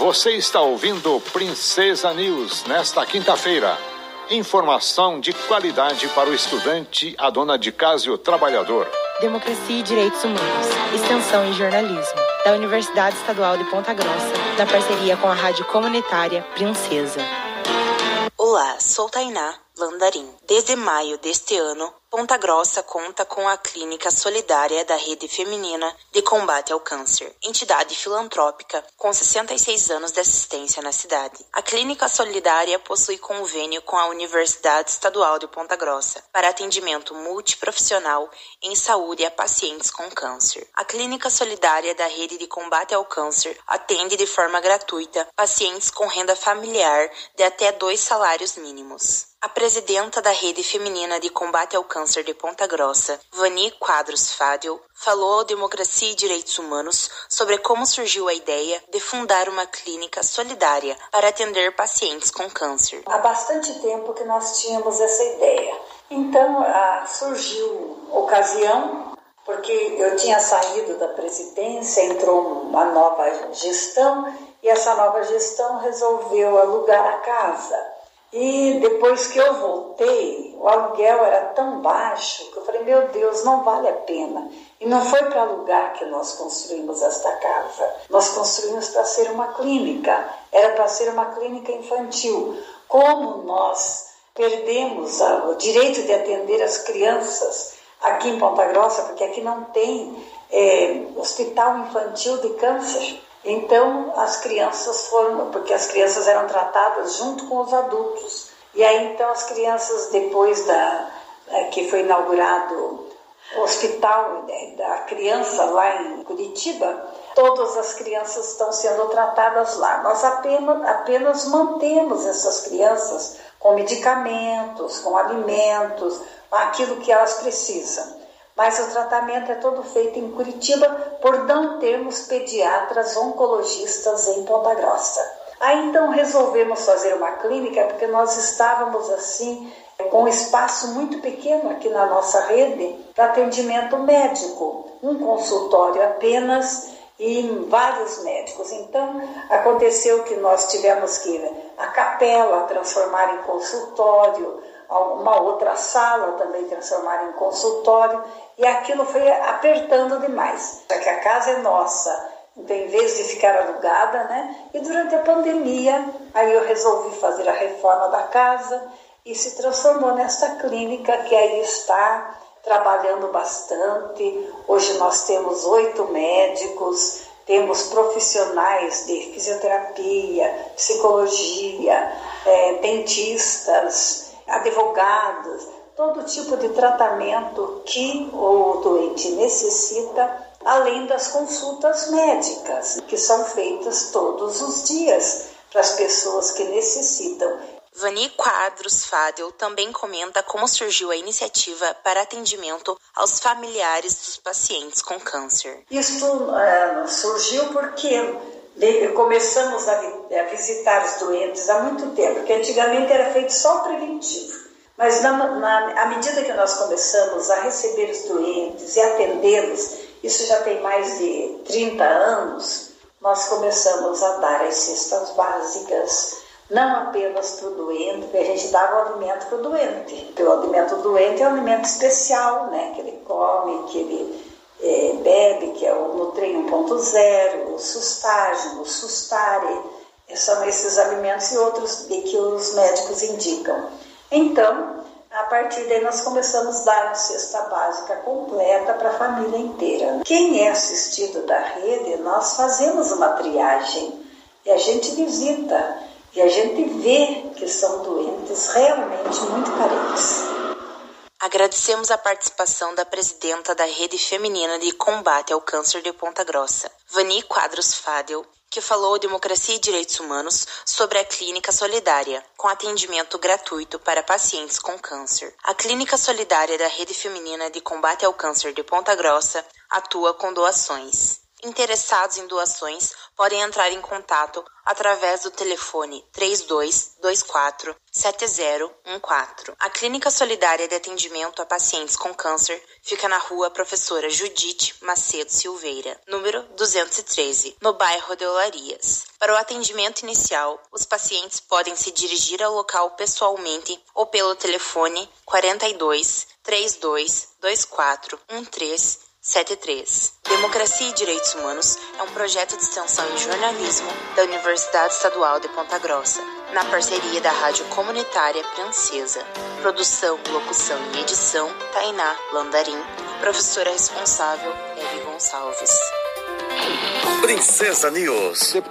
Você está ouvindo Princesa News nesta quinta-feira. Informação de qualidade para o estudante, a dona de casa e o trabalhador. Democracia e Direitos Humanos, Extensão e Jornalismo, da Universidade Estadual de Ponta Grossa, na parceria com a Rádio Comunitária Princesa. Olá, sou Tainá Landarim. Desde maio deste ano, Ponta Grossa conta com a Clínica Solidária da Rede Feminina de Combate ao Câncer, entidade filantrópica com 66 anos de assistência na cidade. A Clínica Solidária possui convênio com a Universidade Estadual de Ponta Grossa para atendimento multiprofissional em saúde a pacientes com câncer. A Clínica Solidária da Rede de Combate ao Câncer atende de forma gratuita pacientes com renda familiar de até dois salários mínimos. A presidenta da Rede Feminina de Combate ao Câncer de Ponta Grossa, Vani Quadros Fadel, falou ao Democracia e Direitos Humanos sobre como surgiu a ideia de fundar uma clínica solidária para atender pacientes com câncer. Há bastante tempo que nós tínhamos essa ideia. Então ah, surgiu ocasião, porque eu tinha saído da presidência, entrou uma nova gestão e essa nova gestão resolveu alugar a casa e depois que eu voltei, o aluguel era tão baixo que eu falei: meu Deus, não vale a pena. E não foi para alugar que nós construímos esta casa. Nós construímos para ser uma clínica. Era para ser uma clínica infantil. Como nós perdemos o direito de atender as crianças aqui em Ponta Grossa, porque aqui não tem é, hospital infantil de câncer. Então as crianças foram, porque as crianças eram tratadas junto com os adultos. E aí então as crianças depois da é, que foi inaugurado o hospital né, da criança lá em Curitiba, todas as crianças estão sendo tratadas lá. Nós apenas, apenas mantemos essas crianças com medicamentos, com alimentos, aquilo que elas precisam mas o tratamento é todo feito em Curitiba por não termos pediatras oncologistas em Ponta Grossa. Aí então resolvemos fazer uma clínica porque nós estávamos assim com um espaço muito pequeno aqui na nossa rede para atendimento médico, um consultório apenas e vários médicos. Então aconteceu que nós tivemos que a capela transformar em consultório, uma outra sala também transformar em consultório e aquilo foi apertando demais. Já que a casa é nossa, então em vez de ficar alugada, né? E durante a pandemia, aí eu resolvi fazer a reforma da casa e se transformou nesta clínica que aí está trabalhando bastante. Hoje nós temos oito médicos, temos profissionais de fisioterapia, psicologia, é, dentistas, advogados, todo tipo de tratamento que o doente necessita, além das consultas médicas, que são feitas todos os dias para as pessoas que necessitam. Vani Quadros Fadel também comenta como surgiu a iniciativa para atendimento aos familiares dos pacientes com câncer. Isso uh, surgiu porque começamos a, a visitar os doentes há muito tempo, porque antigamente era feito só preventivo. Mas na, na, à medida que nós começamos a receber os doentes e atendê-los, isso já tem mais de 30 anos, nós começamos a dar as cestas básicas, não apenas para o doente, porque a gente dava o alimento para o doente. O alimento do doente é um alimento especial, né? que ele come, que ele é, bebe, que é o Nutrim 1.0, o Sustágeno, o Sustare, são esses alimentos e outros que os médicos indicam. Então, a partir daí nós começamos a dar a cesta básica completa para a família inteira. Quem é assistido da rede, nós fazemos uma triagem e a gente visita e a gente vê que são doentes realmente muito carentes. Agradecemos a participação da presidenta da Rede Feminina de Combate ao Câncer de Ponta Grossa, Vani Quadros Fadel, que falou Democracia e Direitos Humanos sobre a Clínica Solidária, com atendimento gratuito para pacientes com câncer. A Clínica Solidária da Rede Feminina de Combate ao Câncer de Ponta Grossa atua com doações. Interessados em doações podem entrar em contato através do telefone 3224 7014. A Clínica Solidária de Atendimento a Pacientes com Câncer fica na rua Professora Judite Macedo Silveira, número 213, no bairro de Olarias. Para o atendimento inicial, os pacientes podem se dirigir ao local pessoalmente ou pelo telefone 42 32 24 13 73. Democracia e Direitos Humanos é um projeto de extensão em jornalismo da Universidade Estadual de Ponta Grossa, na parceria da Rádio Comunitária Princesa. Produção, locução e edição, Tainá Landarim. Professora responsável, Eve Gonçalves. Princesa News.